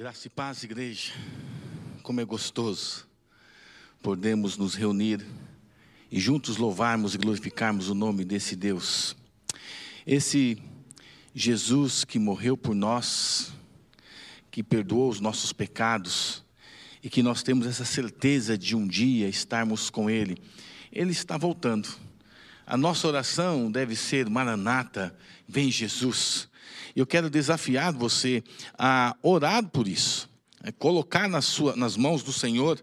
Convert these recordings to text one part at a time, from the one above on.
Graça e paz, igreja. Como é gostoso podemos nos reunir e juntos louvarmos e glorificarmos o nome desse Deus. Esse Jesus que morreu por nós, que perdoou os nossos pecados e que nós temos essa certeza de um dia estarmos com Ele. Ele está voltando. A nossa oração deve ser: Maranata, vem Jesus. Eu quero desafiar você a orar por isso, a colocar na sua, nas mãos do Senhor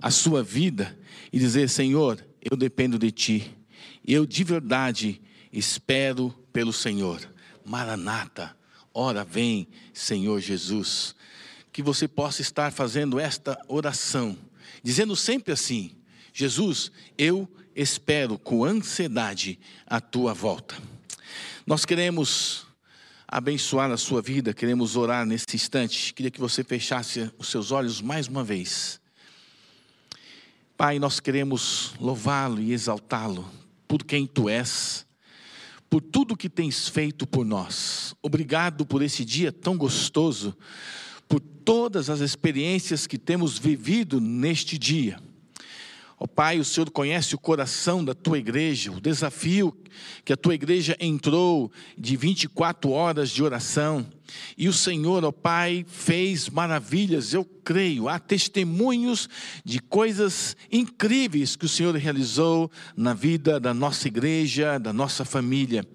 a sua vida e dizer: Senhor, eu dependo de Ti, eu de verdade espero pelo Senhor. Maranata, ora vem, Senhor Jesus. Que você possa estar fazendo esta oração, dizendo sempre assim: Jesus, eu espero com ansiedade a tua volta. Nós queremos abençoar a sua vida, queremos orar nesse instante. Queria que você fechasse os seus olhos mais uma vez. Pai, nós queremos louvá-lo e exaltá-lo por quem tu és, por tudo que tens feito por nós. Obrigado por esse dia tão gostoso, por todas as experiências que temos vivido neste dia. Ó oh, Pai, o Senhor conhece o coração da tua igreja, o desafio que a tua igreja entrou de 24 horas de oração. E o Senhor, ó oh Pai, fez maravilhas, eu creio. Há testemunhos de coisas incríveis que o Senhor realizou na vida da nossa igreja, da nossa família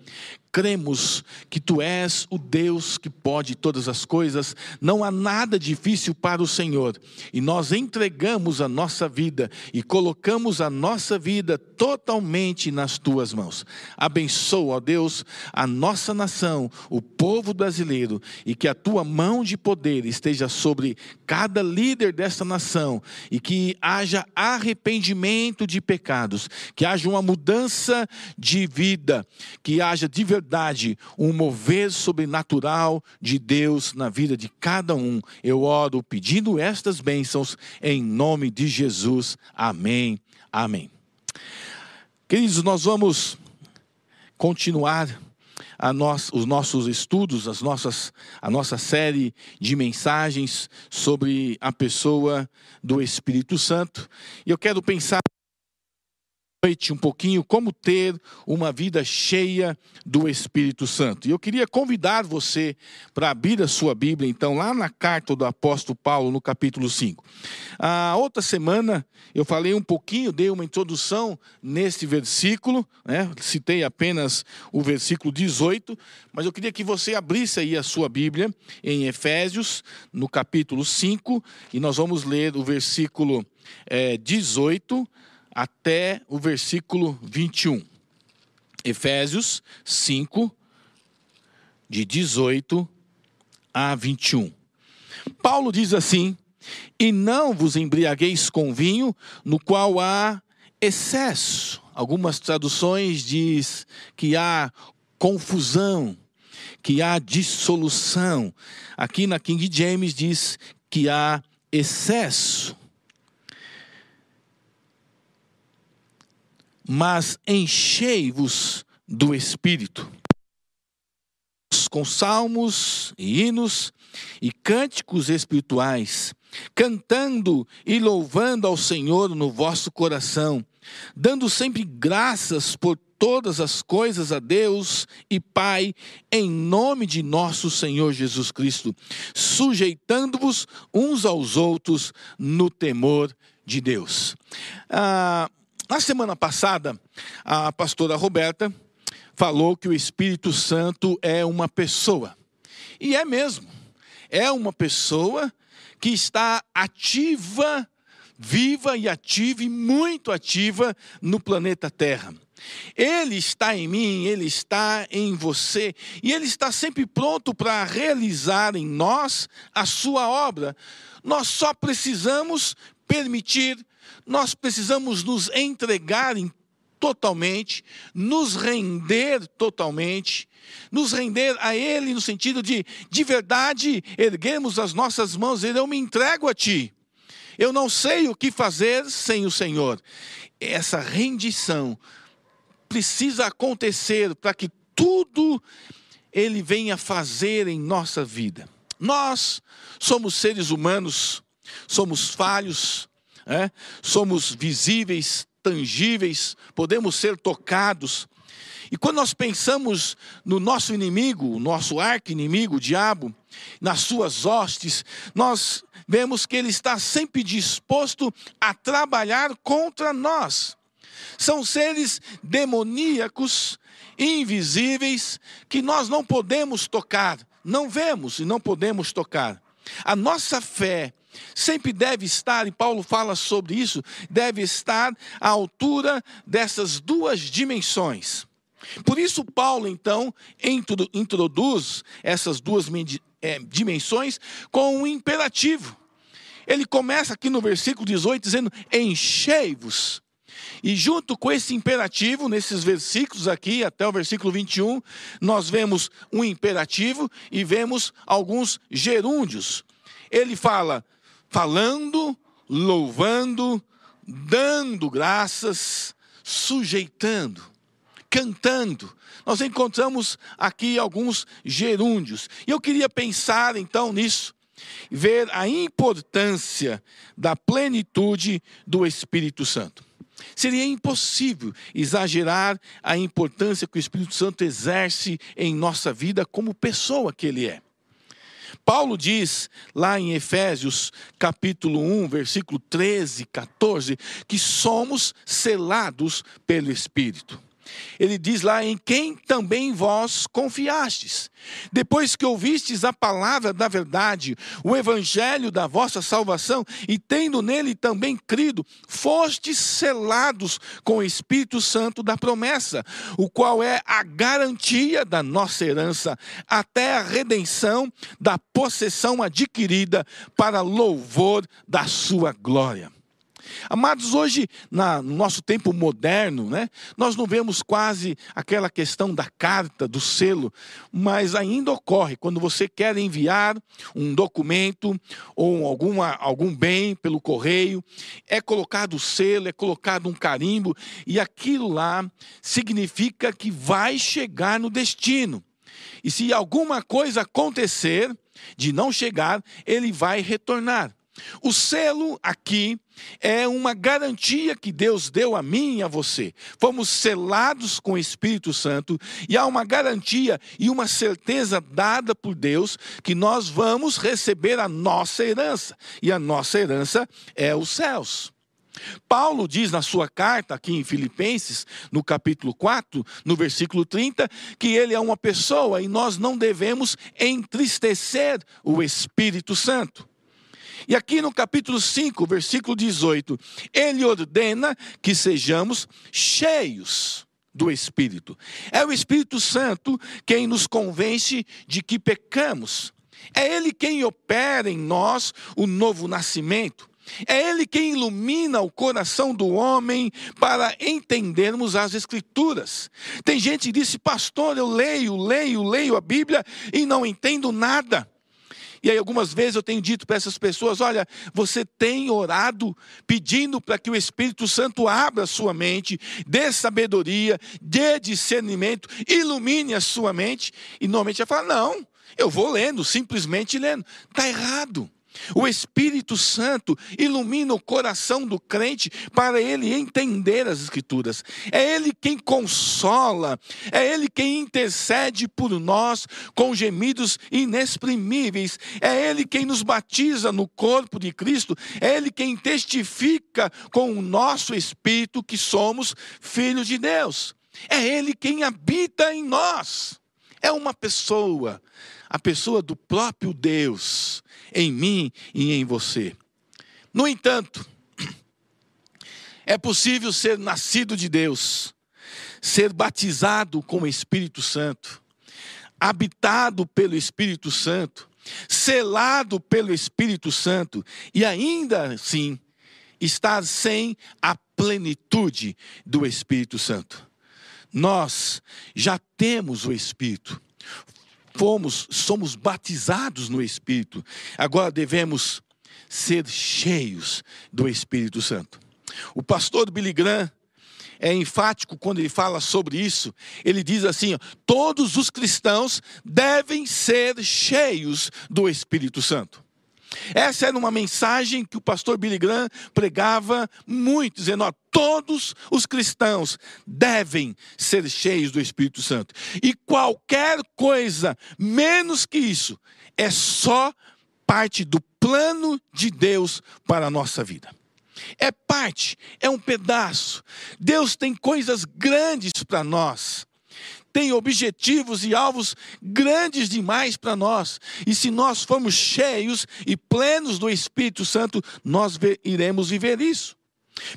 cremos que tu és o Deus que pode todas as coisas, não há nada difícil para o Senhor, e nós entregamos a nossa vida e colocamos a nossa vida totalmente nas tuas mãos. Abençoa, ó Deus, a nossa nação, o povo brasileiro, e que a tua mão de poder esteja sobre cada líder desta nação, e que haja arrependimento de pecados, que haja uma mudança de vida, que haja de verdade um mover sobrenatural de Deus na vida de cada um. Eu oro pedindo estas bênçãos em nome de Jesus. Amém. Amém. Queridos, nós vamos continuar nós, os nossos estudos, as nossas, a nossa série de mensagens sobre a pessoa do Espírito Santo. E eu quero pensar noite um pouquinho como ter uma vida cheia do Espírito Santo. E eu queria convidar você para abrir a sua Bíblia, então, lá na carta do apóstolo Paulo, no capítulo 5. A outra semana eu falei um pouquinho, dei uma introdução nesse versículo, né? citei apenas o versículo 18, mas eu queria que você abrisse aí a sua Bíblia em Efésios, no capítulo 5, e nós vamos ler o versículo é, 18 até o versículo 21. Efésios 5, de 18 a 21. Paulo diz assim: E não vos embriagueis com vinho, no qual há excesso. Algumas traduções diz que há confusão, que há dissolução. Aqui na King James diz que há excesso. Mas enchei-vos do Espírito, com salmos e hinos e cânticos espirituais, cantando e louvando ao Senhor no vosso coração, dando sempre graças por todas as coisas a Deus e Pai, em nome de nosso Senhor Jesus Cristo, sujeitando-vos uns aos outros no temor de Deus. Ah, na semana passada, a pastora Roberta falou que o Espírito Santo é uma pessoa. E é mesmo. É uma pessoa que está ativa, viva e ativa e muito ativa no planeta Terra. Ele está em mim, ele está em você, e ele está sempre pronto para realizar em nós a sua obra. Nós só precisamos permitir nós precisamos nos entregar totalmente, nos render totalmente, nos render a Ele no sentido de, de verdade, erguermos as nossas mãos e eu me entrego a Ti. Eu não sei o que fazer sem o Senhor. Essa rendição precisa acontecer para que tudo Ele venha fazer em nossa vida. Nós somos seres humanos, somos falhos, é? somos visíveis, tangíveis, podemos ser tocados. E quando nós pensamos no nosso inimigo, o nosso arqui-inimigo, o diabo, nas suas hostes, nós vemos que ele está sempre disposto a trabalhar contra nós. São seres demoníacos, invisíveis, que nós não podemos tocar, não vemos e não podemos tocar. A nossa fé sempre deve estar, e Paulo fala sobre isso, deve estar à altura dessas duas dimensões. Por isso, Paulo, então, introduz essas duas é, dimensões com um imperativo. Ele começa aqui no versículo 18 dizendo: Enchei-vos. E junto com esse imperativo, nesses versículos aqui, até o versículo 21, nós vemos um imperativo e vemos alguns gerúndios. Ele fala, falando, louvando, dando graças, sujeitando, cantando. Nós encontramos aqui alguns gerúndios. E eu queria pensar então nisso ver a importância da plenitude do Espírito Santo. Seria impossível exagerar a importância que o Espírito Santo exerce em nossa vida como pessoa que ele é. Paulo diz lá em Efésios, capítulo 1, versículo 13, 14, que somos selados pelo Espírito. Ele diz lá: em quem também vós confiastes. Depois que ouvistes a palavra da verdade, o evangelho da vossa salvação, e tendo nele também crido, fostes selados com o Espírito Santo da promessa, o qual é a garantia da nossa herança, até a redenção da possessão adquirida para louvor da sua glória. Amados, hoje, na, no nosso tempo moderno, né, nós não vemos quase aquela questão da carta, do selo, mas ainda ocorre quando você quer enviar um documento ou alguma, algum bem pelo correio, é colocado o selo, é colocado um carimbo, e aquilo lá significa que vai chegar no destino. E se alguma coisa acontecer de não chegar, ele vai retornar. O selo aqui é uma garantia que Deus deu a mim e a você. Fomos selados com o Espírito Santo e há uma garantia e uma certeza dada por Deus que nós vamos receber a nossa herança. E a nossa herança é os céus. Paulo diz na sua carta aqui em Filipenses, no capítulo 4, no versículo 30, que ele é uma pessoa e nós não devemos entristecer o Espírito Santo. E aqui no capítulo 5, versículo 18, ele ordena que sejamos cheios do Espírito. É o Espírito Santo quem nos convence de que pecamos. É Ele quem opera em nós o novo nascimento. É Ele quem ilumina o coração do homem para entendermos as Escrituras. Tem gente que disse, pastor, eu leio, leio, leio a Bíblia e não entendo nada. E aí, algumas vezes eu tenho dito para essas pessoas: olha, você tem orado pedindo para que o Espírito Santo abra a sua mente, dê sabedoria, dê discernimento, ilumine a sua mente. E normalmente ela fala: não, eu vou lendo, simplesmente lendo. Está errado. O Espírito Santo ilumina o coração do crente para ele entender as Escrituras. É Ele quem consola, é Ele quem intercede por nós com gemidos inexprimíveis, é Ele quem nos batiza no corpo de Cristo, é Ele quem testifica com o nosso espírito que somos filhos de Deus. É Ele quem habita em nós. É uma pessoa, a pessoa do próprio Deus em mim e em você. No entanto, é possível ser nascido de Deus, ser batizado com o Espírito Santo, habitado pelo Espírito Santo, selado pelo Espírito Santo e ainda assim estar sem a plenitude do Espírito Santo. Nós já temos o Espírito, fomos, somos batizados no Espírito. Agora devemos ser cheios do Espírito Santo. O pastor Billy Graham é enfático quando ele fala sobre isso. Ele diz assim: ó, todos os cristãos devem ser cheios do Espírito Santo. Essa era uma mensagem que o pastor Billy Graham pregava muito, dizendo: ó, todos os cristãos devem ser cheios do Espírito Santo. E qualquer coisa menos que isso é só parte do plano de Deus para a nossa vida. É parte, é um pedaço. Deus tem coisas grandes para nós tem objetivos e alvos grandes demais para nós. E se nós formos cheios e plenos do Espírito Santo, nós iremos viver isso.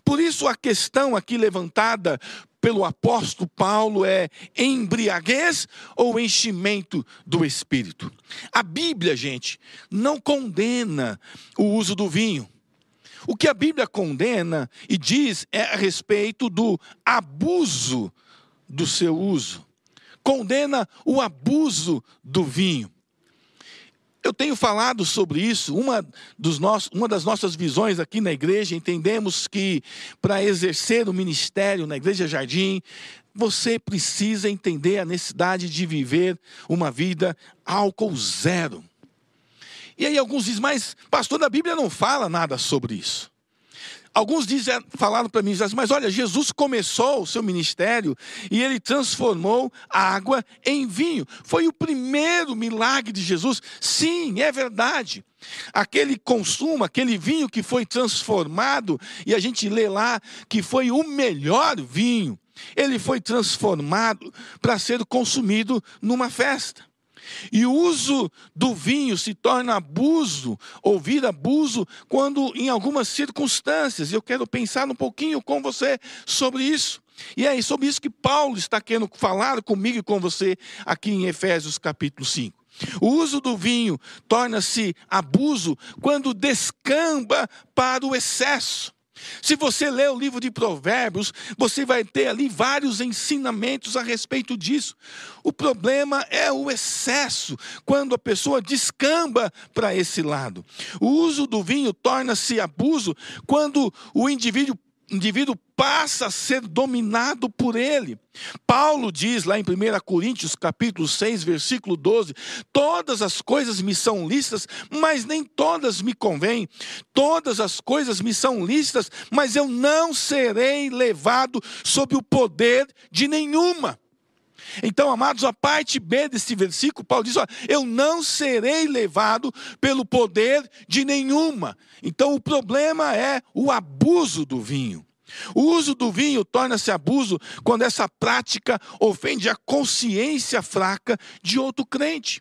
Por isso, a questão aqui levantada pelo apóstolo Paulo é embriaguez ou enchimento do espírito. A Bíblia, gente, não condena o uso do vinho. O que a Bíblia condena e diz é a respeito do abuso do seu uso condena o abuso do vinho. Eu tenho falado sobre isso. Uma, dos uma das nossas visões aqui na igreja, entendemos que para exercer o ministério na Igreja Jardim, você precisa entender a necessidade de viver uma vida álcool zero. E aí alguns dizem, mas pastor, da Bíblia não fala nada sobre isso. Alguns dizem, falaram para mim, mas olha, Jesus começou o seu ministério e ele transformou a água em vinho. Foi o primeiro milagre de Jesus. Sim, é verdade. Aquele consumo, aquele vinho que foi transformado, e a gente lê lá que foi o melhor vinho, ele foi transformado para ser consumido numa festa. E o uso do vinho se torna abuso, ou vira abuso, quando em algumas circunstâncias. Eu quero pensar um pouquinho com você sobre isso. E é sobre isso que Paulo está querendo falar comigo e com você aqui em Efésios capítulo 5. O uso do vinho torna-se abuso quando descamba para o excesso. Se você ler o livro de Provérbios, você vai ter ali vários ensinamentos a respeito disso. O problema é o excesso, quando a pessoa descamba para esse lado. O uso do vinho torna-se abuso quando o indivíduo indivíduo passa a ser dominado por ele. Paulo diz lá em 1 Coríntios, capítulo 6, versículo 12: Todas as coisas me são lícitas, mas nem todas me convêm. Todas as coisas me são lícitas, mas eu não serei levado sob o poder de nenhuma. Então, amados, a parte B desse versículo, Paulo diz: ó, Eu não serei levado pelo poder de nenhuma. Então, o problema é o abuso do vinho. O uso do vinho torna-se abuso quando essa prática ofende a consciência fraca de outro crente.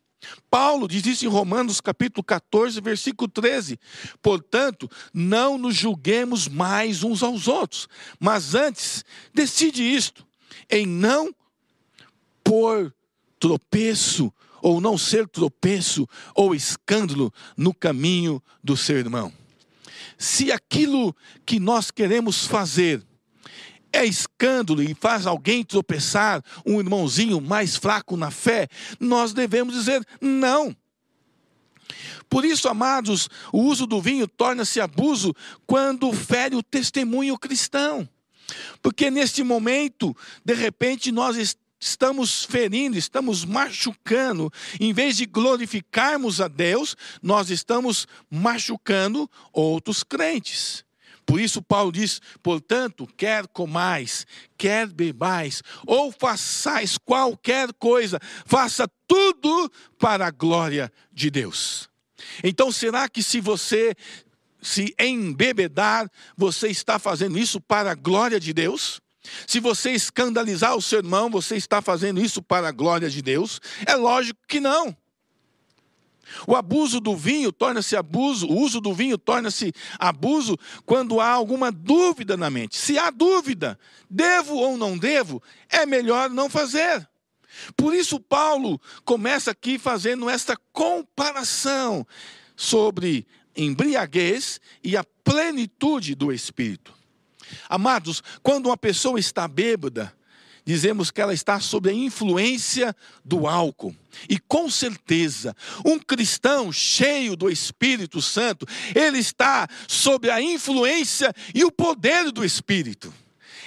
Paulo diz isso em Romanos capítulo 14, versículo 13. Portanto, não nos julguemos mais uns aos outros, mas antes decide isto, em não pôr tropeço, ou não ser tropeço, ou escândalo no caminho do seu irmão. Se aquilo que nós queremos fazer é escândalo e faz alguém tropeçar, um irmãozinho mais fraco na fé, nós devemos dizer não. Por isso, amados, o uso do vinho torna-se abuso quando fere o testemunho cristão. Porque neste momento, de repente, nós estamos ferindo, estamos machucando, em vez de glorificarmos a Deus, nós estamos machucando outros crentes. Por isso, Paulo diz: portanto, quer comais, quer bebais, ou façais qualquer coisa, faça tudo para a glória de Deus. Então, será que se você se embebedar, você está fazendo isso para a glória de Deus? Se você escandalizar o seu irmão, você está fazendo isso para a glória de Deus? É lógico que não. O abuso do vinho torna-se abuso, o uso do vinho torna-se abuso quando há alguma dúvida na mente. Se há dúvida, devo ou não devo, é melhor não fazer. Por isso, Paulo começa aqui fazendo esta comparação sobre embriaguez e a plenitude do espírito. Amados, quando uma pessoa está bêbada, dizemos que ela está sob a influência do álcool. E com certeza, um cristão cheio do Espírito Santo, ele está sob a influência e o poder do Espírito.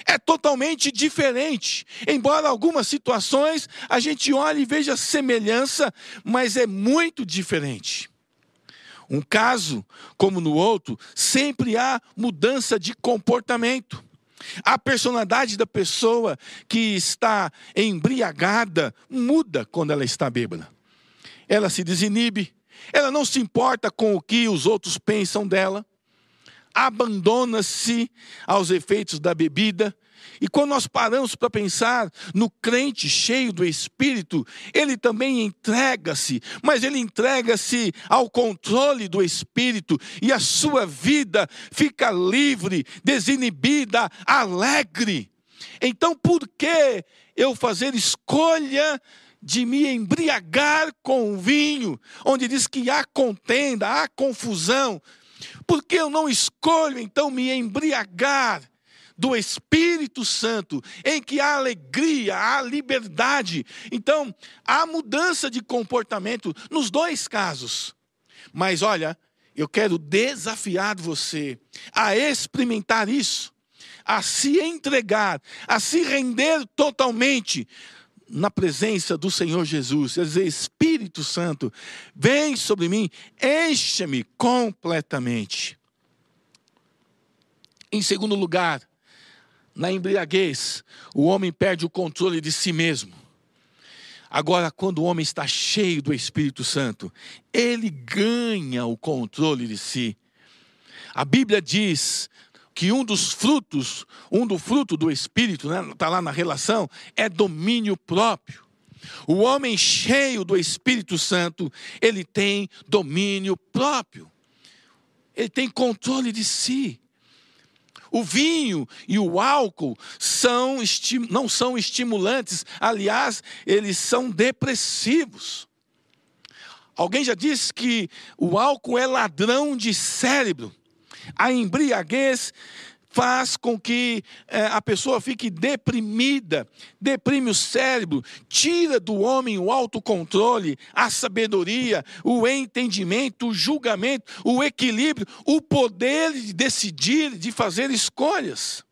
é totalmente diferente. Embora algumas situações a gente olhe e veja semelhança, mas é muito diferente. Um caso, como no outro, sempre há mudança de comportamento. A personalidade da pessoa que está embriagada muda quando ela está bêbada. Ela se desinibe, ela não se importa com o que os outros pensam dela, abandona-se aos efeitos da bebida. E quando nós paramos para pensar no crente cheio do Espírito, ele também entrega-se, mas ele entrega-se ao controle do Espírito e a sua vida fica livre, desinibida, alegre. Então, por que eu fazer escolha de me embriagar com o vinho, onde diz que há contenda, há confusão? Por que eu não escolho então me embriagar do Espírito Santo, em que há alegria, há liberdade? Então, há mudança de comportamento nos dois casos. Mas olha, eu quero desafiar você a experimentar isso, a se entregar, a se render totalmente na presença do Senhor Jesus, quer dizer, Espírito Santo, vem sobre mim, enche-me completamente. Em segundo lugar, na embriaguez, o homem perde o controle de si mesmo. Agora, quando o homem está cheio do Espírito Santo, ele ganha o controle de si. A Bíblia diz que um dos frutos, um do fruto do Espírito, está né, tá lá na relação, é domínio próprio. O homem cheio do Espírito Santo, ele tem domínio próprio. Ele tem controle de si. O vinho e o álcool são, não são estimulantes, aliás, eles são depressivos. Alguém já disse que o álcool é ladrão de cérebro. A embriaguez faz com que é, a pessoa fique deprimida, deprime o cérebro, tira do homem o autocontrole, a sabedoria, o entendimento, o julgamento, o equilíbrio, o poder de decidir, de fazer escolhas.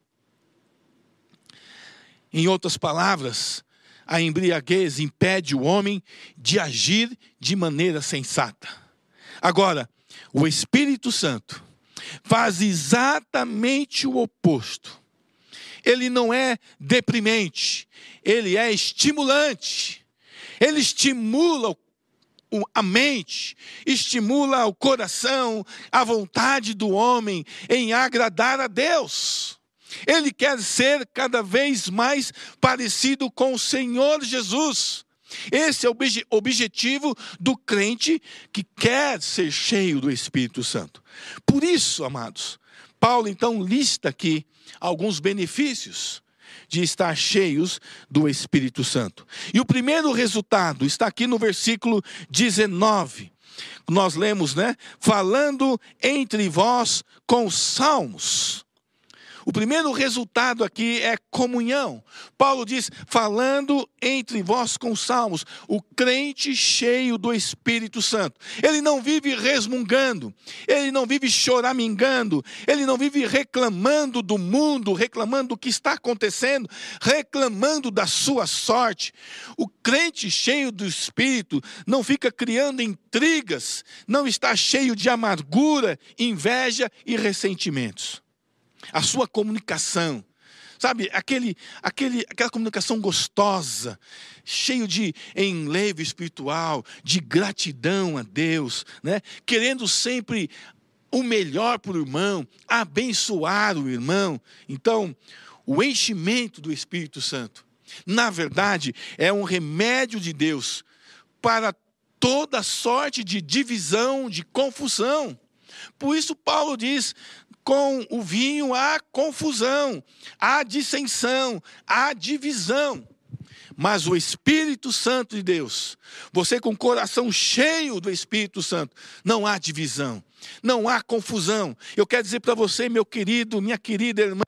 Em outras palavras, a embriaguez impede o homem de agir de maneira sensata. Agora, o Espírito Santo faz exatamente o oposto. Ele não é deprimente, ele é estimulante. Ele estimula a mente, estimula o coração, a vontade do homem em agradar a Deus. Ele quer ser cada vez mais parecido com o Senhor Jesus. Esse é o objetivo do crente que quer ser cheio do Espírito Santo. Por isso, amados, Paulo então lista aqui alguns benefícios de estar cheios do Espírito Santo. E o primeiro resultado está aqui no versículo 19. Nós lemos, né? Falando entre vós com salmos o primeiro resultado aqui é comunhão. Paulo diz: falando entre vós com salmos, o crente cheio do Espírito Santo. Ele não vive resmungando, ele não vive choramingando, ele não vive reclamando do mundo, reclamando do que está acontecendo, reclamando da sua sorte. O crente cheio do Espírito não fica criando intrigas, não está cheio de amargura, inveja e ressentimentos a sua comunicação. Sabe, aquele, aquele, aquela comunicação gostosa, cheio de enlevo espiritual, de gratidão a Deus, né? querendo sempre o melhor para o irmão, abençoar o irmão. Então, o enchimento do Espírito Santo, na verdade, é um remédio de Deus para toda sorte de divisão, de confusão. Por isso, Paulo diz: com o vinho há confusão, há dissensão, há divisão. Mas o Espírito Santo de Deus, você com o coração cheio do Espírito Santo, não há divisão, não há confusão. Eu quero dizer para você, meu querido, minha querida irmã,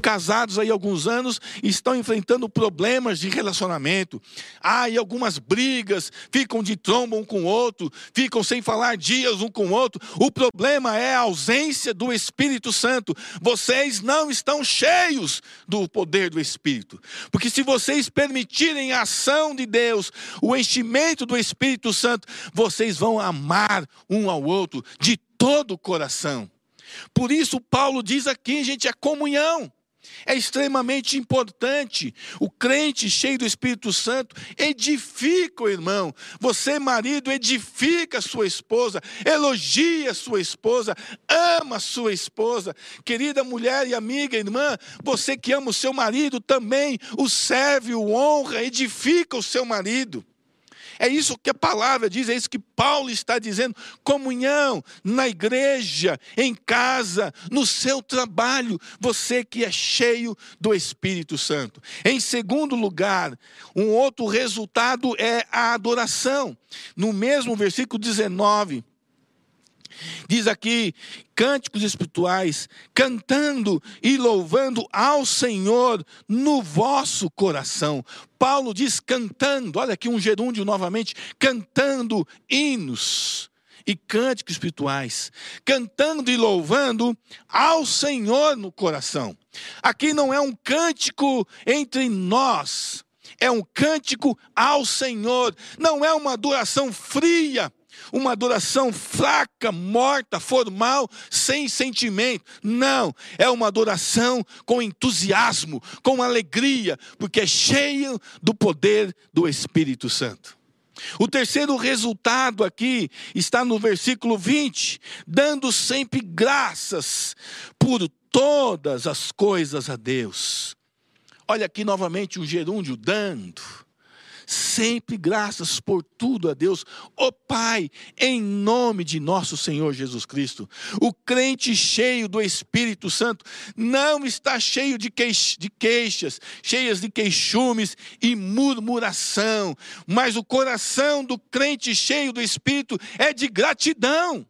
casados aí alguns anos estão enfrentando problemas de relacionamento. Há e algumas brigas, ficam de tromba um com o outro, ficam sem falar dias um com o outro. O problema é a ausência do Espírito Santo. Vocês não estão cheios do poder do Espírito. Porque se vocês permitirem a ação de Deus, o enchimento do Espírito Santo, vocês vão amar um ao outro de todo o coração. Por isso, Paulo diz aqui, gente, a comunhão. É extremamente importante. O crente cheio do Espírito Santo edifica o irmão. Você, marido, edifica a sua esposa, elogia a sua esposa, ama a sua esposa. Querida mulher e amiga, irmã, você que ama o seu marido também o serve, o honra, edifica o seu marido. É isso que a palavra diz, é isso que Paulo está dizendo. Comunhão na igreja, em casa, no seu trabalho, você que é cheio do Espírito Santo. Em segundo lugar, um outro resultado é a adoração. No mesmo versículo 19, Diz aqui, cânticos espirituais, cantando e louvando ao Senhor no vosso coração. Paulo diz cantando, olha aqui um gerúndio novamente, cantando hinos e cânticos espirituais, cantando e louvando ao Senhor no coração. Aqui não é um cântico entre nós, é um cântico ao Senhor, não é uma adoração fria, uma adoração fraca, morta, formal, sem sentimento. Não, é uma adoração com entusiasmo, com alegria, porque é cheio do poder do Espírito Santo. O terceiro resultado aqui está no versículo 20: dando sempre graças por todas as coisas a Deus. Olha aqui novamente o gerúndio, dando sempre graças por tudo a Deus, ó oh, Pai, em nome de nosso Senhor Jesus Cristo. O crente cheio do Espírito Santo não está cheio de, de queixas, cheias de queixumes e murmuração, mas o coração do crente cheio do Espírito é de gratidão.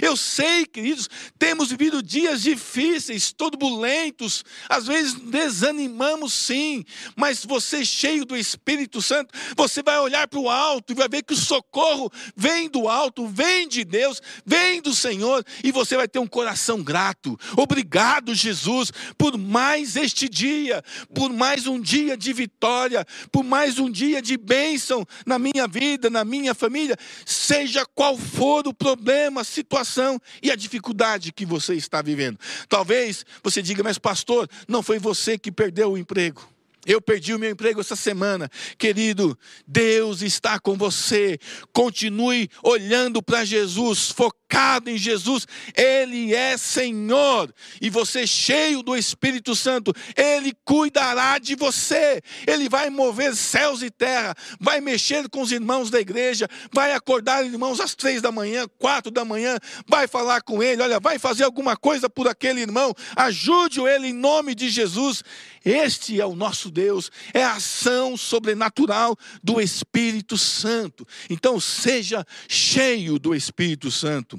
Eu sei, queridos, temos vivido dias difíceis, turbulentos, às vezes desanimamos sim, mas você cheio do Espírito Santo, você vai olhar para o alto e vai ver que o socorro vem do alto, vem de Deus, vem do Senhor, e você vai ter um coração grato. Obrigado, Jesus, por mais este dia, por mais um dia de vitória, por mais um dia de bênção na minha vida, na minha família, seja qual for o problema, situação e a dificuldade que você está vivendo. Talvez você diga, mas pastor, não foi você que perdeu o emprego. Eu perdi o meu emprego essa semana. Querido, Deus está com você. Continue olhando para Jesus, focado em Jesus. Ele é Senhor. E você, cheio do Espírito Santo, Ele cuidará de você. Ele vai mover céus e terra. Vai mexer com os irmãos da igreja. Vai acordar irmãos às três da manhã, quatro da manhã. Vai falar com ele. Olha, vai fazer alguma coisa por aquele irmão. Ajude-o ele em nome de Jesus. Este é o nosso Deus, é a ação sobrenatural do Espírito Santo. Então, seja cheio do Espírito Santo.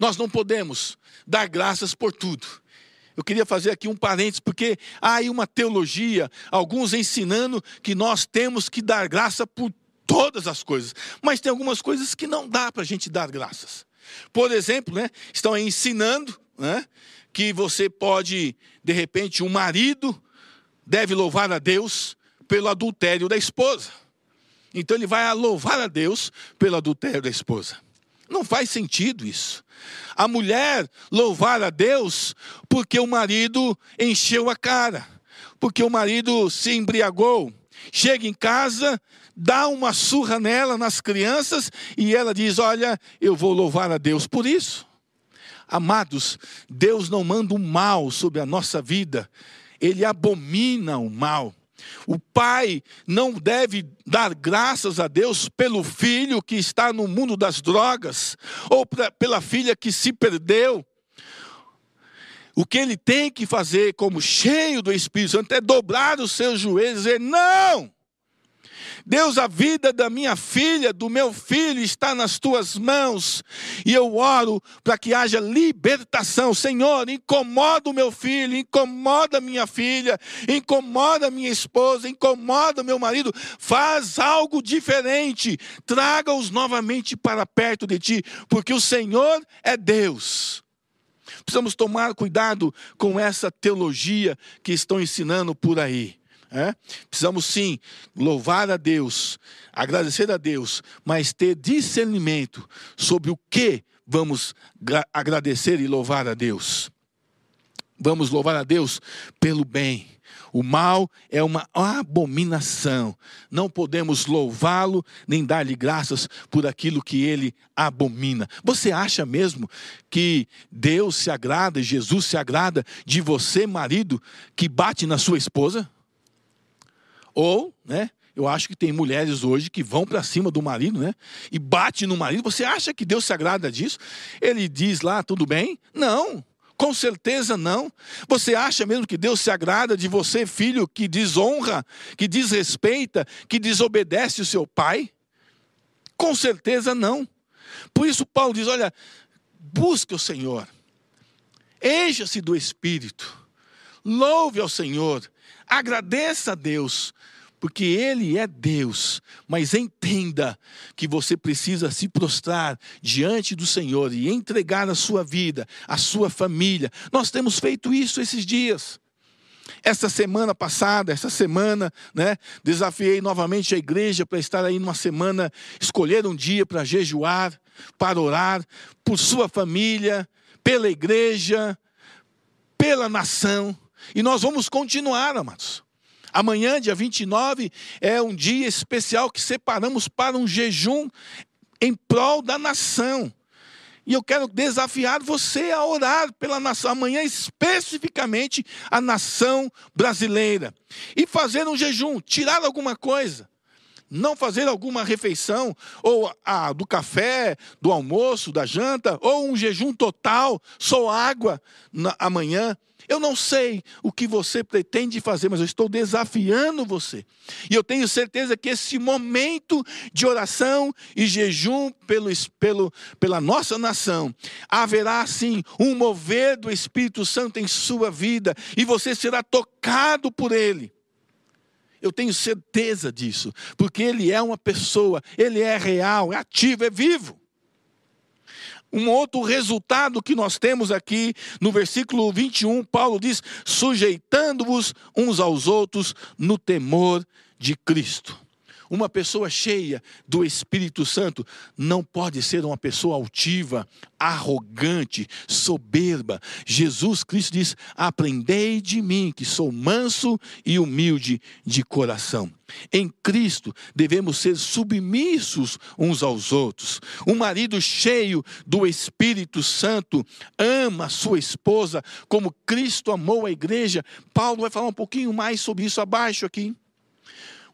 Nós não podemos dar graças por tudo. Eu queria fazer aqui um parênteses, porque há aí uma teologia, alguns ensinando que nós temos que dar graça por todas as coisas, mas tem algumas coisas que não dá para a gente dar graças. Por exemplo, né, estão aí ensinando né, que você pode, de repente, um marido deve louvar a Deus pelo adultério da esposa. Então ele vai louvar a Deus pelo adultério da esposa. Não faz sentido isso. A mulher louvar a Deus porque o marido encheu a cara, porque o marido se embriagou. Chega em casa, dá uma surra nela, nas crianças, e ela diz: Olha, eu vou louvar a Deus por isso. Amados, Deus não manda o mal sobre a nossa vida, Ele abomina o mal. O pai não deve dar graças a Deus pelo filho que está no mundo das drogas, ou pra, pela filha que se perdeu. O que ele tem que fazer, como cheio do Espírito Santo, é dobrar os seus joelhos e dizer: não! Deus, a vida da minha filha, do meu filho está nas tuas mãos. E eu oro para que haja libertação. Senhor, incomoda o meu filho, incomoda minha filha, incomoda minha esposa, incomoda meu marido. Faz algo diferente. Traga-os novamente para perto de ti, porque o Senhor é Deus. Precisamos tomar cuidado com essa teologia que estão ensinando por aí. É? Precisamos sim louvar a Deus, agradecer a Deus, mas ter discernimento sobre o que vamos agradecer e louvar a Deus. Vamos louvar a Deus pelo bem. O mal é uma abominação. Não podemos louvá-lo nem dar-lhe graças por aquilo que ele abomina. Você acha mesmo que Deus se agrada, Jesus se agrada de você, marido, que bate na sua esposa? Ou, né? Eu acho que tem mulheres hoje que vão para cima do marido, né? E bate no marido. Você acha que Deus se agrada disso? Ele diz lá, tudo bem? Não. Com certeza não. Você acha mesmo que Deus se agrada de você, filho, que desonra, que desrespeita, que desobedece o seu pai? Com certeza não. Por isso Paulo diz: olha, busque o Senhor, encha-se do Espírito, louve ao Senhor, agradeça a Deus, porque Ele é Deus, mas entenda que você precisa se prostrar diante do Senhor e entregar a sua vida, a sua família. Nós temos feito isso esses dias. Essa semana passada, essa semana, né, desafiei novamente a igreja para estar aí numa semana, escolher um dia para jejuar, para orar por sua família, pela igreja, pela nação. E nós vamos continuar, amados. Amanhã, dia 29, é um dia especial que separamos para um jejum em prol da nação. E eu quero desafiar você a orar pela nação, amanhã especificamente a nação brasileira. E fazer um jejum, tirar alguma coisa. Não fazer alguma refeição, ou a, do café, do almoço, da janta, ou um jejum total, só água na, amanhã. Eu não sei o que você pretende fazer, mas eu estou desafiando você. E eu tenho certeza que esse momento de oração e jejum pelo, pelo, pela nossa nação, haverá sim um mover do Espírito Santo em sua vida, e você será tocado por Ele. Eu tenho certeza disso, porque Ele é uma pessoa, Ele é real, é ativo, é vivo. Um outro resultado que nós temos aqui no versículo 21, Paulo diz: sujeitando-vos uns aos outros no temor de Cristo. Uma pessoa cheia do Espírito Santo não pode ser uma pessoa altiva, arrogante, soberba. Jesus Cristo diz: Aprendei de mim, que sou manso e humilde de coração. Em Cristo devemos ser submissos uns aos outros. Um marido cheio do Espírito Santo ama sua esposa como Cristo amou a igreja. Paulo vai falar um pouquinho mais sobre isso abaixo aqui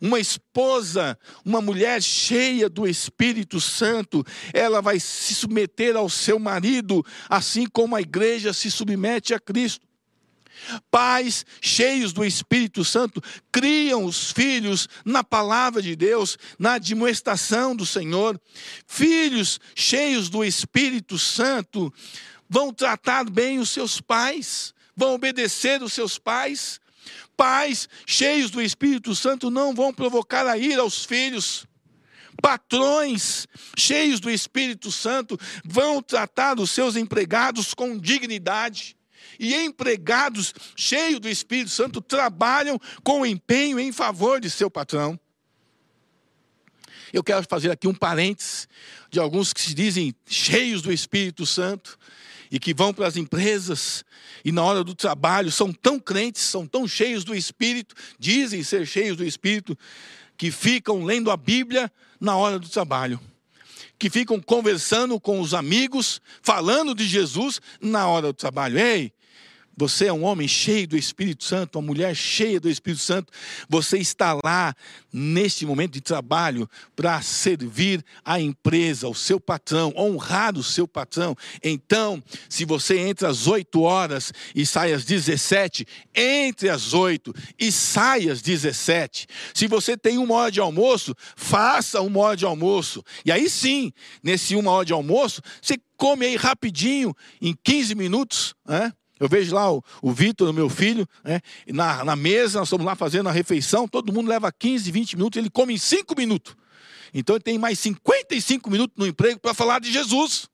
uma esposa, uma mulher cheia do Espírito Santo, ela vai se submeter ao seu marido, assim como a igreja se submete a Cristo. Pais cheios do Espírito Santo criam os filhos na palavra de Deus, na admoestação do Senhor. Filhos cheios do Espírito Santo vão tratar bem os seus pais, vão obedecer os seus pais. Pais cheios do Espírito Santo não vão provocar a ira aos filhos. Patrões cheios do Espírito Santo vão tratar os seus empregados com dignidade. E empregados cheios do Espírito Santo trabalham com empenho em favor de seu patrão. Eu quero fazer aqui um parênteses de alguns que se dizem cheios do Espírito Santo, e que vão para as empresas e na hora do trabalho são tão crentes, são tão cheios do Espírito, dizem ser cheios do Espírito, que ficam lendo a Bíblia na hora do trabalho, que ficam conversando com os amigos, falando de Jesus na hora do trabalho. Ei, você é um homem cheio do Espírito Santo, uma mulher cheia do Espírito Santo, você está lá neste momento de trabalho para servir a empresa, o seu patrão, honrar o seu patrão. Então, se você entra às 8 horas e sai às 17, entre às 8 e sai às 17. Se você tem uma hora de almoço, faça uma hora de almoço. E aí sim, nesse uma hora de almoço, você come aí rapidinho, em 15 minutos, né? Eu vejo lá o, o Vitor, meu filho, né, na, na mesa, nós estamos lá fazendo a refeição, todo mundo leva 15, 20 minutos, ele come em 5 minutos. Então ele tem mais 55 minutos no emprego para falar de Jesus.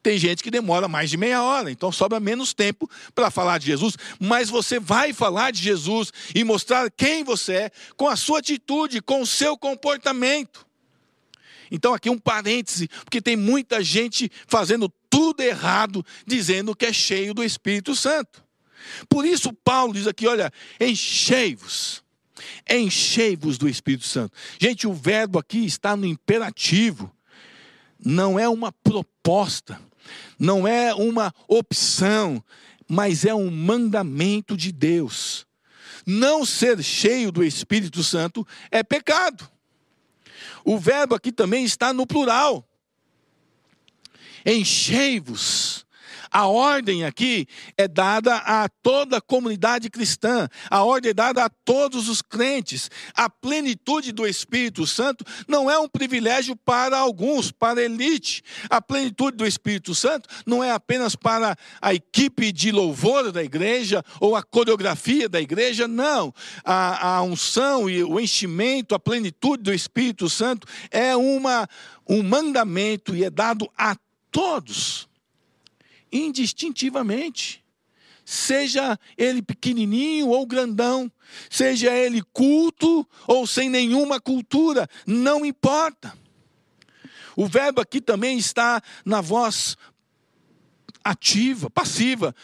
Tem gente que demora mais de meia hora, então sobra menos tempo para falar de Jesus, mas você vai falar de Jesus e mostrar quem você é com a sua atitude, com o seu comportamento. Então, aqui um parêntese, porque tem muita gente fazendo tudo errado, dizendo que é cheio do Espírito Santo. Por isso, Paulo diz aqui: olha, enchei-vos, enchei-vos do Espírito Santo. Gente, o verbo aqui está no imperativo, não é uma proposta, não é uma opção, mas é um mandamento de Deus. Não ser cheio do Espírito Santo é pecado. O verbo aqui também está no plural. Enchei-vos. A ordem aqui é dada a toda a comunidade cristã, a ordem é dada a todos os crentes. A plenitude do Espírito Santo não é um privilégio para alguns, para a elite. A plenitude do Espírito Santo não é apenas para a equipe de louvor da igreja ou a coreografia da igreja, não. A, a unção e o enchimento, a plenitude do Espírito Santo é uma, um mandamento e é dado a todos, indistintivamente. Seja ele pequenininho ou grandão, seja ele culto ou sem nenhuma cultura, não importa. O verbo aqui também está na voz ativa, passiva.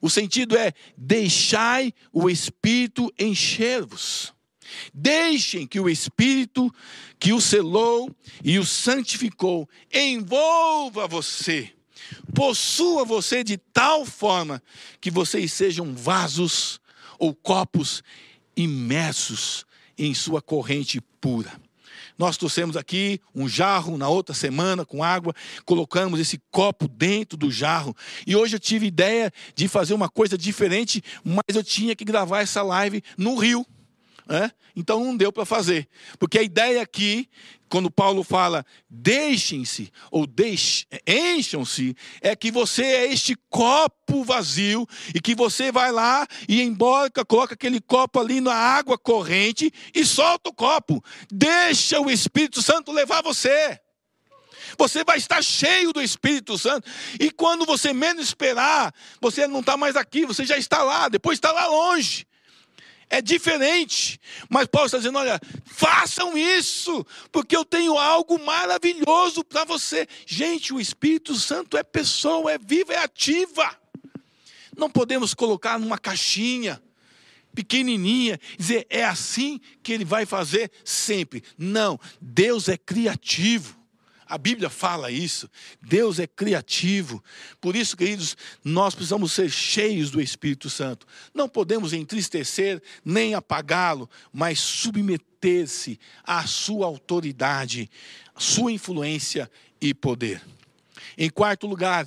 O sentido é: deixai o Espírito encher-vos. Deixem que o Espírito que o selou e o santificou envolva você, possua você de tal forma que vocês sejam vasos ou copos imersos em sua corrente pura. Nós trouxemos aqui um jarro na outra semana com água, colocamos esse copo dentro do jarro. E hoje eu tive ideia de fazer uma coisa diferente, mas eu tinha que gravar essa live no rio. Né? Então não deu para fazer. Porque a ideia aqui, quando Paulo fala deixem-se ou encham-se, é que você é este copo vazio e que você vai lá e embarca, coloca aquele copo ali na água corrente e solta o copo. Deixa o Espírito Santo levar você. Você vai estar cheio do Espírito Santo. E quando você menos esperar, você não está mais aqui, você já está lá, depois está lá longe é diferente. Mas Paulo está dizendo: olha, façam isso, porque eu tenho algo maravilhoso para você. Gente, o Espírito Santo é pessoa, é viva, é ativa. Não podemos colocar numa caixinha pequenininha, dizer é assim que ele vai fazer sempre. Não, Deus é criativo. A Bíblia fala isso. Deus é criativo. Por isso, queridos, nós precisamos ser cheios do Espírito Santo. Não podemos entristecer nem apagá-lo, mas submeter-se à sua autoridade, sua influência e poder. Em quarto lugar,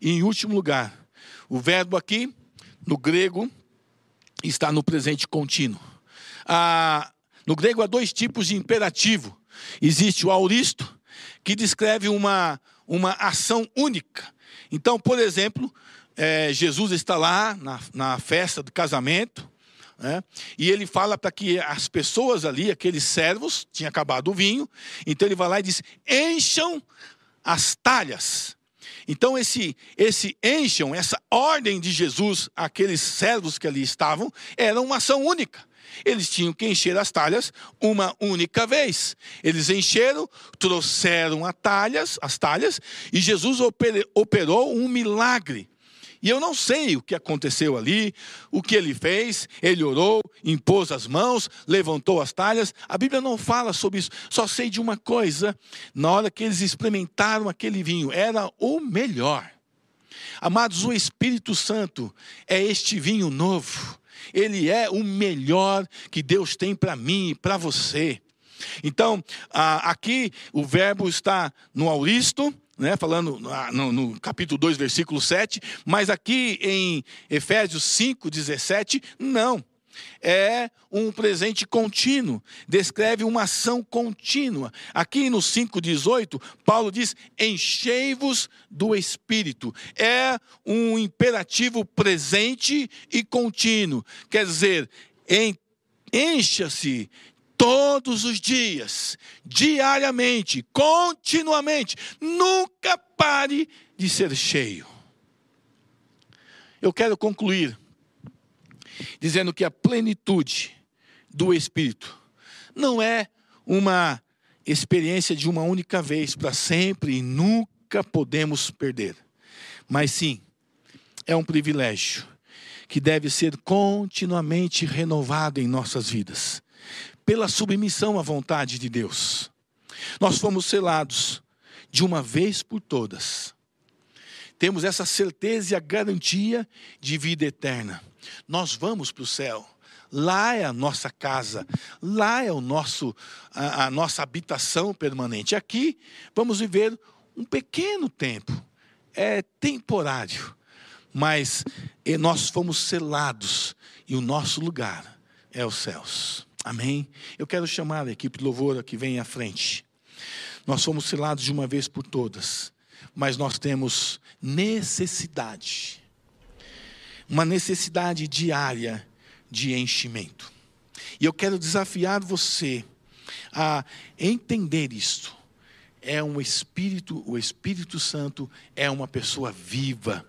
e em último lugar, o verbo aqui, no grego, está no presente contínuo. Ah, no grego há dois tipos de imperativo. Existe o auristo, que descreve uma, uma ação única. Então, por exemplo, é, Jesus está lá na, na festa do casamento, né? E ele fala para que as pessoas ali, aqueles servos, tinha acabado o vinho, então ele vai lá e diz: encham as talhas. Então, esse, esse encham, essa ordem de Jesus àqueles servos que ali estavam, era uma ação única. Eles tinham que encher as talhas uma única vez. Eles encheram, trouxeram as talhas, as talhas e Jesus operou um milagre. E eu não sei o que aconteceu ali, o que ele fez. Ele orou, impôs as mãos, levantou as talhas. A Bíblia não fala sobre isso. Só sei de uma coisa: na hora que eles experimentaram aquele vinho, era o melhor. Amados, o Espírito Santo é este vinho novo. Ele é o melhor que Deus tem para mim e para você. Então, aqui o verbo está no auristo, né, falando no, capítulo 2, versículo 7, mas aqui em Efésios 5, 17, não é um presente contínuo, descreve uma ação contínua. Aqui no 5,18, Paulo diz: enchei-vos do Espírito. É um imperativo presente e contínuo. Quer dizer, encha-se todos os dias, diariamente, continuamente. Nunca pare de ser cheio. Eu quero concluir dizendo que a plenitude do Espírito não é uma experiência de uma única vez para sempre e nunca podemos perder, mas sim é um privilégio que deve ser continuamente renovado em nossas vidas, pela submissão à vontade de Deus. Nós fomos selados de uma vez por todas. Temos essa certeza e a garantia de vida eterna. Nós vamos para o céu. Lá é a nossa casa, lá é o nosso, a, a nossa habitação permanente. Aqui vamos viver um pequeno tempo, é temporário, mas nós fomos selados e o nosso lugar é os céus. Amém? Eu quero chamar a equipe de louvor que vem à frente. Nós fomos selados de uma vez por todas, mas nós temos necessidade uma necessidade diária de enchimento. E eu quero desafiar você a entender isto. É um espírito, o Espírito Santo é uma pessoa viva.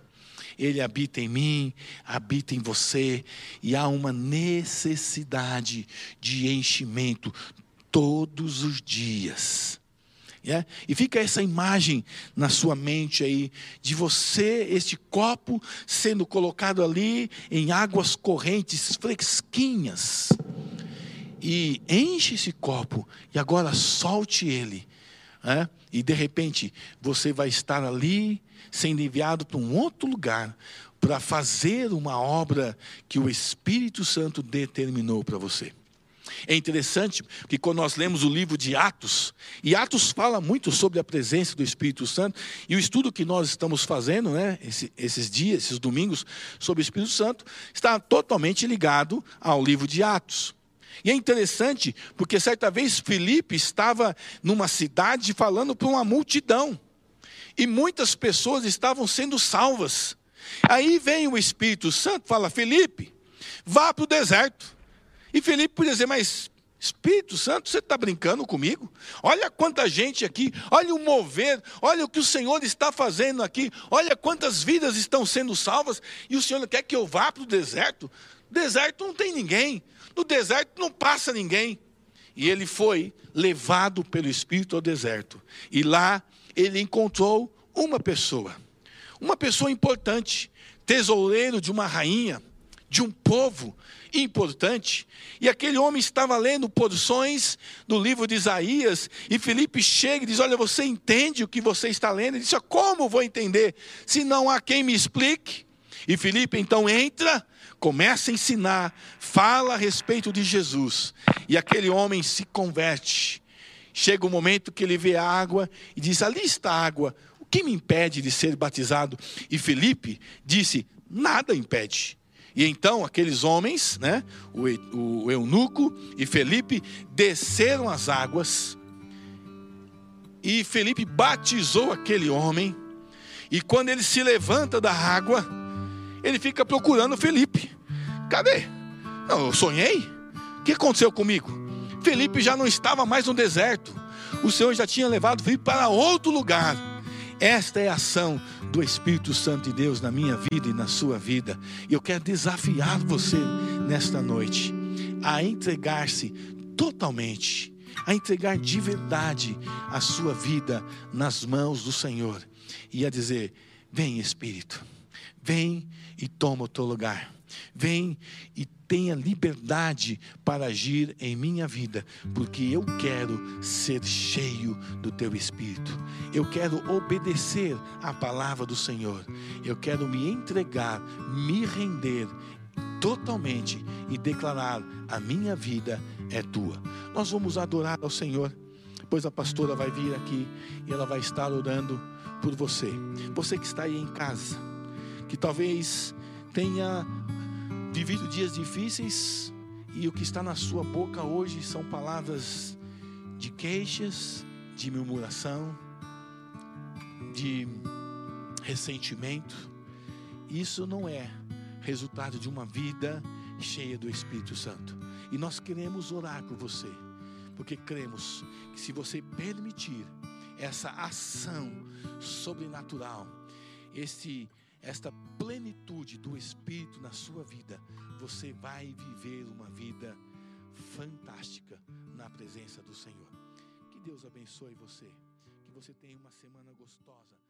Ele habita em mim, habita em você, e há uma necessidade de enchimento todos os dias. Yeah? E fica essa imagem na sua mente aí, de você, este copo, sendo colocado ali em águas correntes fresquinhas. E enche esse copo, e agora solte ele. É? E de repente, você vai estar ali, sendo enviado para um outro lugar, para fazer uma obra que o Espírito Santo determinou para você. É interessante que quando nós lemos o livro de Atos, e Atos fala muito sobre a presença do Espírito Santo, e o estudo que nós estamos fazendo, né, esses dias, esses domingos, sobre o Espírito Santo, está totalmente ligado ao livro de Atos. E é interessante porque certa vez Felipe estava numa cidade falando para uma multidão, e muitas pessoas estavam sendo salvas. Aí vem o Espírito Santo fala: Felipe, vá para o deserto. E Felipe podia dizer, mas Espírito Santo, você está brincando comigo? Olha quanta gente aqui, olha o mover, olha o que o Senhor está fazendo aqui, olha quantas vidas estão sendo salvas, e o Senhor quer que eu vá para o deserto? deserto não tem ninguém, no deserto não passa ninguém. E ele foi levado pelo Espírito ao deserto, e lá ele encontrou uma pessoa, uma pessoa importante, tesoureiro de uma rainha, de um povo importante. E aquele homem estava lendo porções do livro de Isaías, e Felipe chega e diz: Olha, você entende o que você está lendo? Ele disse: Como vou entender se não há quem me explique? E Felipe então entra, começa a ensinar, fala a respeito de Jesus, e aquele homem se converte. Chega o um momento que ele vê a água e diz: Ali está a água, o que me impede de ser batizado? E Felipe disse: Nada impede. E então aqueles homens, né, o, eunuco e Felipe, desceram as águas. E Felipe batizou aquele homem. E quando ele se levanta da água, ele fica procurando Felipe. Cadê? Não, eu sonhei? O que aconteceu comigo? Felipe já não estava mais no deserto. O Senhor já tinha levado Felipe para outro lugar. Esta é a ação do Espírito Santo de Deus na minha vida e na sua vida. E eu quero desafiar você nesta noite a entregar-se totalmente, a entregar de verdade a sua vida nas mãos do Senhor e a dizer: Vem Espírito, Vem e toma o teu lugar. Vem e tenha liberdade para agir em minha vida, porque eu quero ser cheio do teu espírito. Eu quero obedecer à palavra do Senhor. Eu quero me entregar, me render totalmente e declarar: a minha vida é tua. Nós vamos adorar ao Senhor. Pois a pastora vai vir aqui e ela vai estar orando por você. Você que está aí em casa, que talvez tenha vivido dias difíceis e o que está na sua boca hoje são palavras de queixas, de murmuração, de ressentimento. Isso não é resultado de uma vida cheia do Espírito Santo. E nós queremos orar por você, porque cremos que se você permitir essa ação sobrenatural, esse esta plenitude do Espírito na sua vida, você vai viver uma vida fantástica na presença do Senhor. Que Deus abençoe você, que você tenha uma semana gostosa.